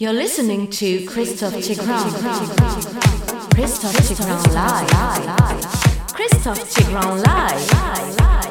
You're listening to Christoph Tigran. Christoph Tigran live. Christoph Tigran live.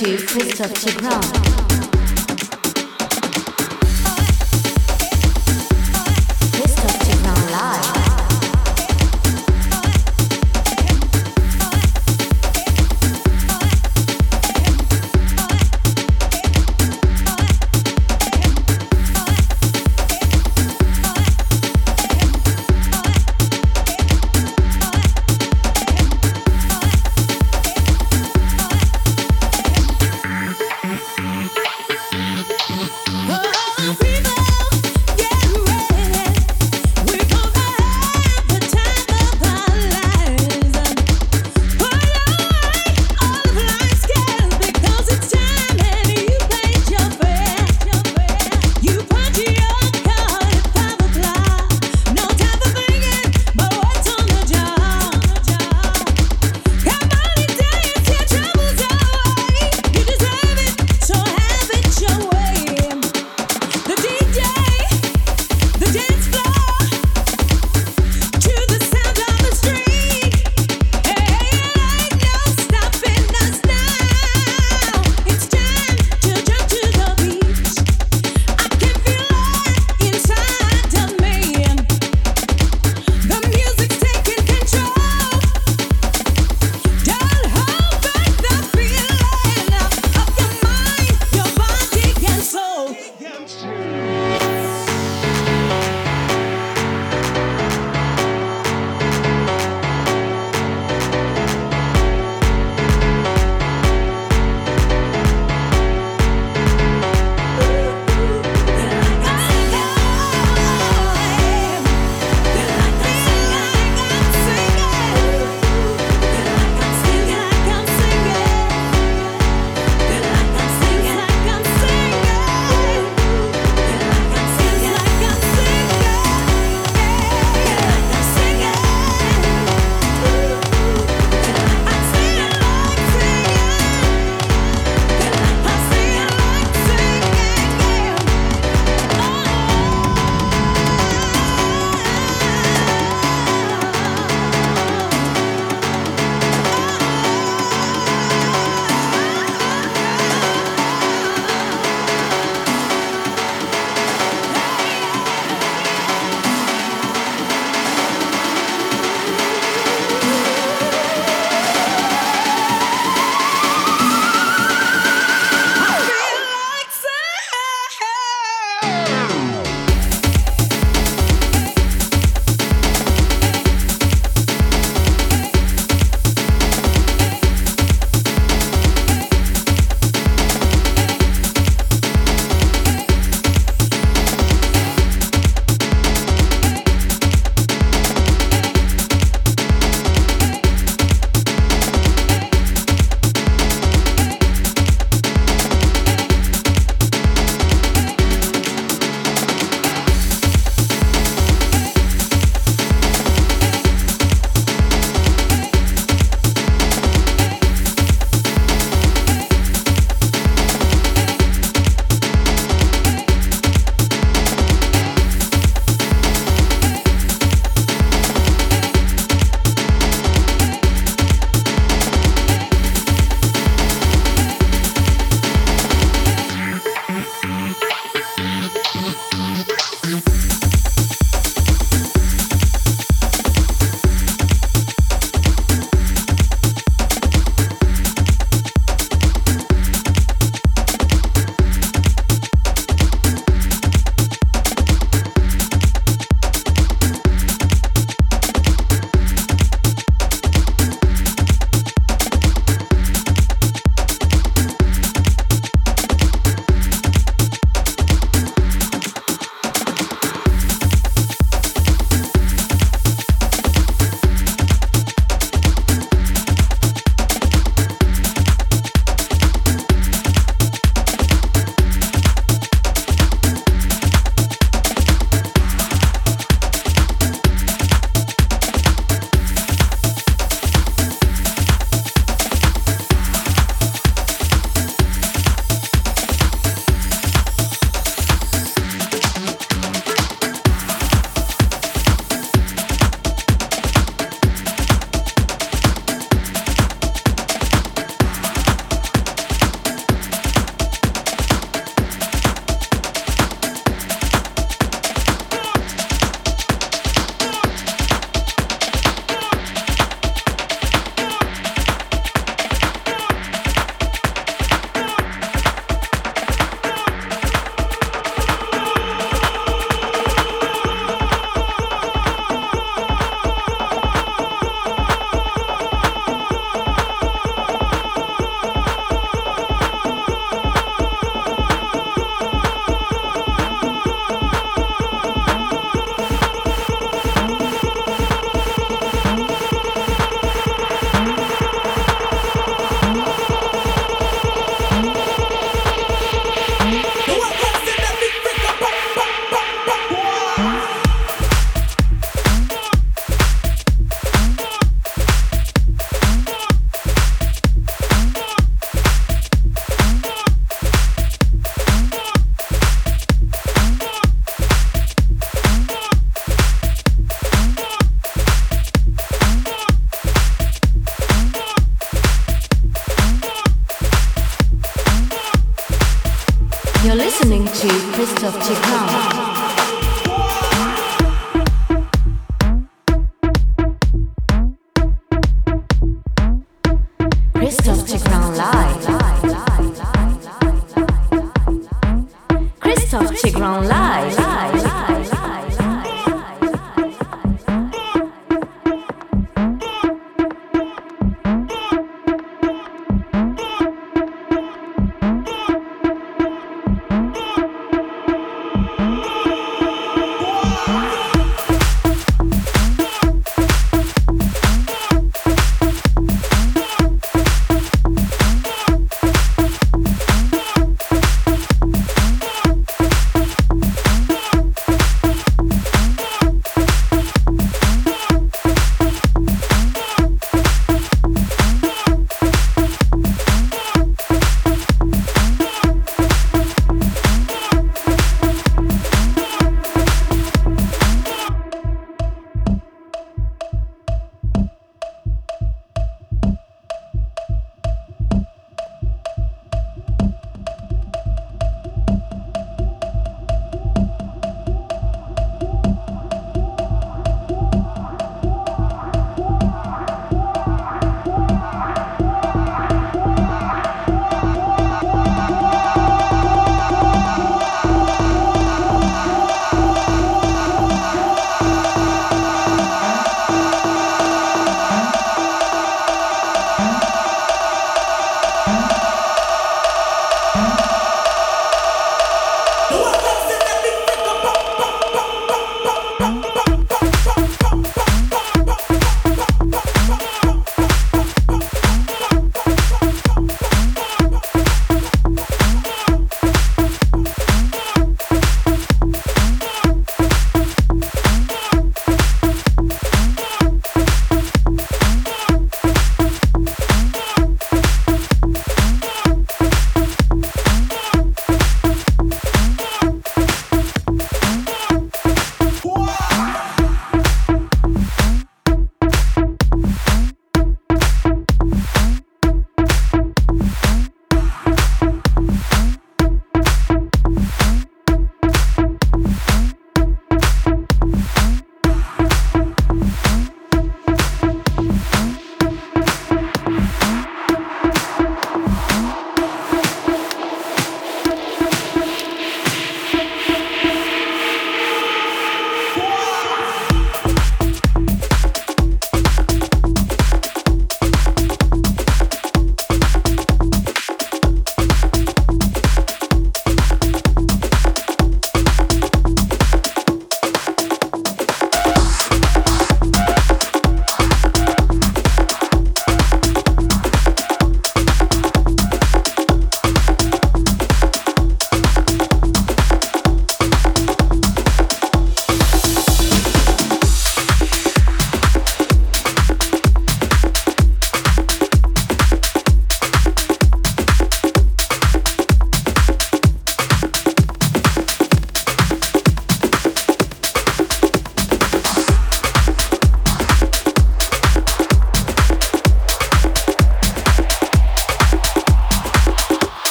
to Christophe ground.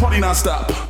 party non-stop.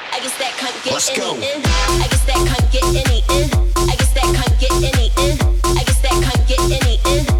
guess that can't get Let's any in. Eh? I guess that can't get any in. I guess that can't get any in. I guess that can't get any in.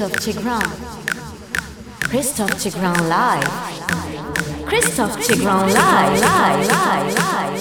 Christophe Tigran. Christophe Tigran live. Christophe Tigran live, live, live, live.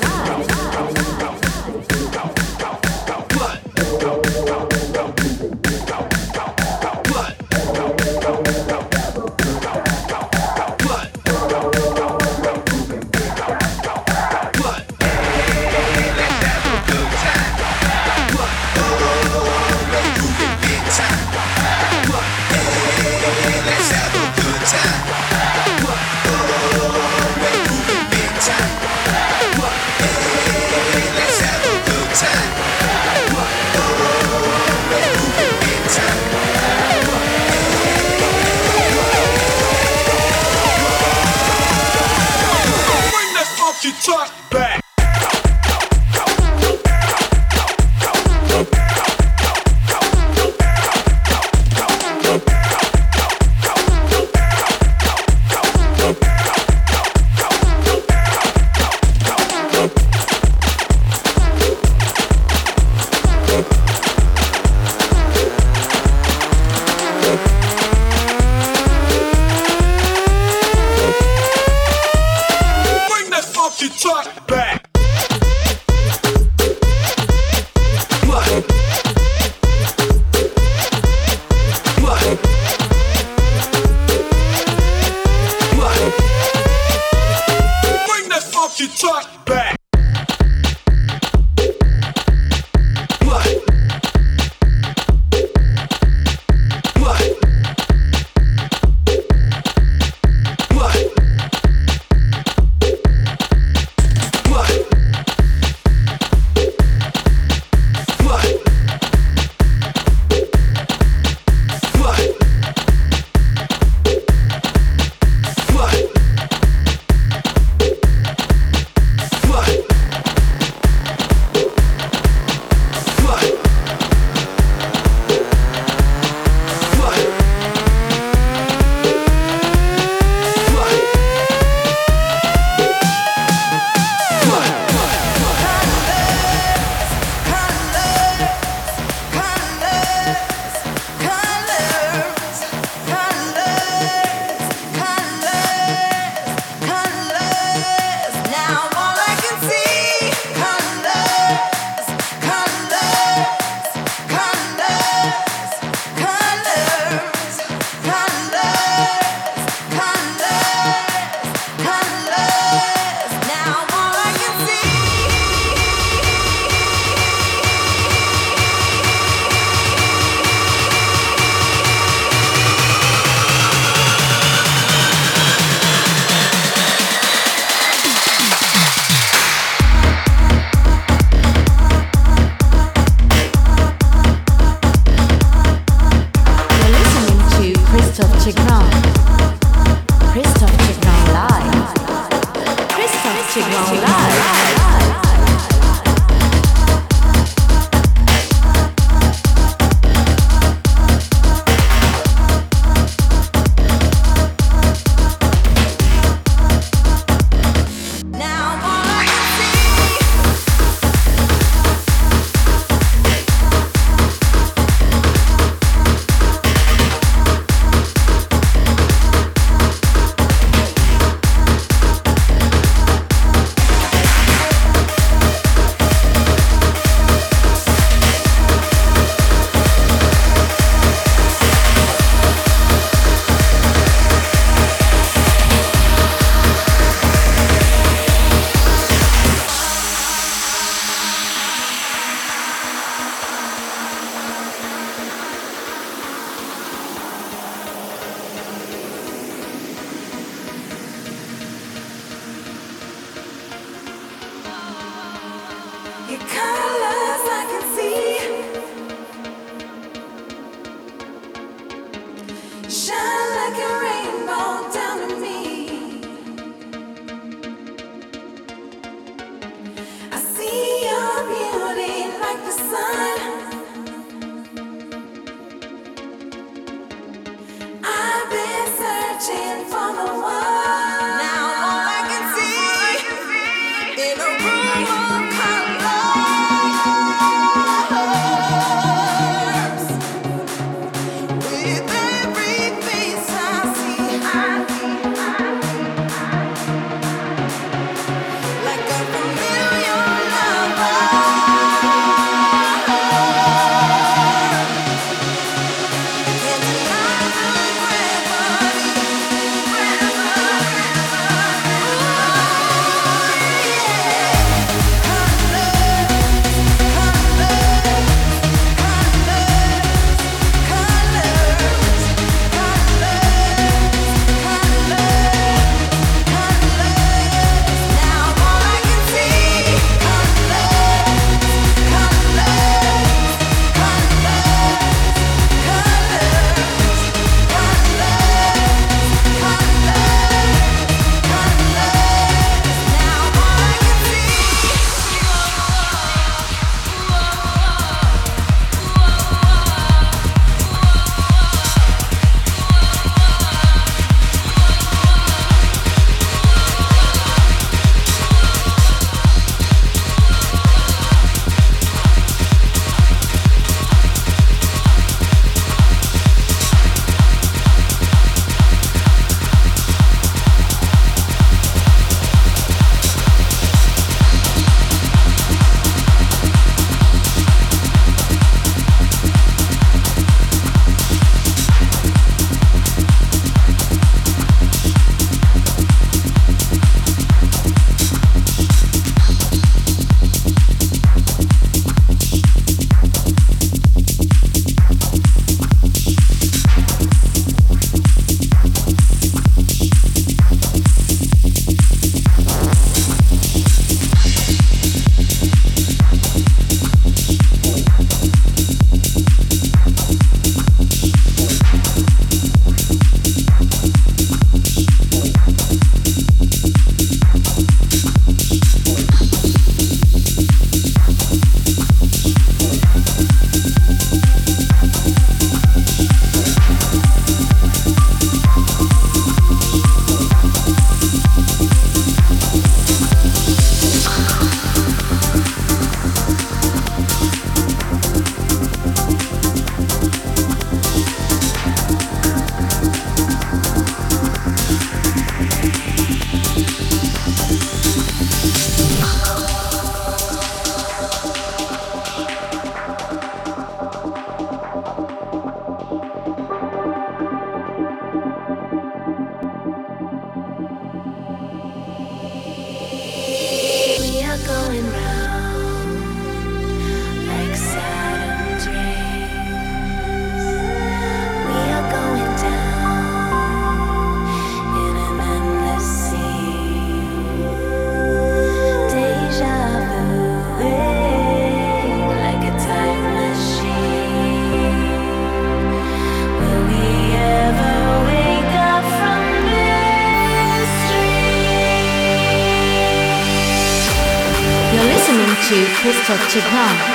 Christophe Tigran.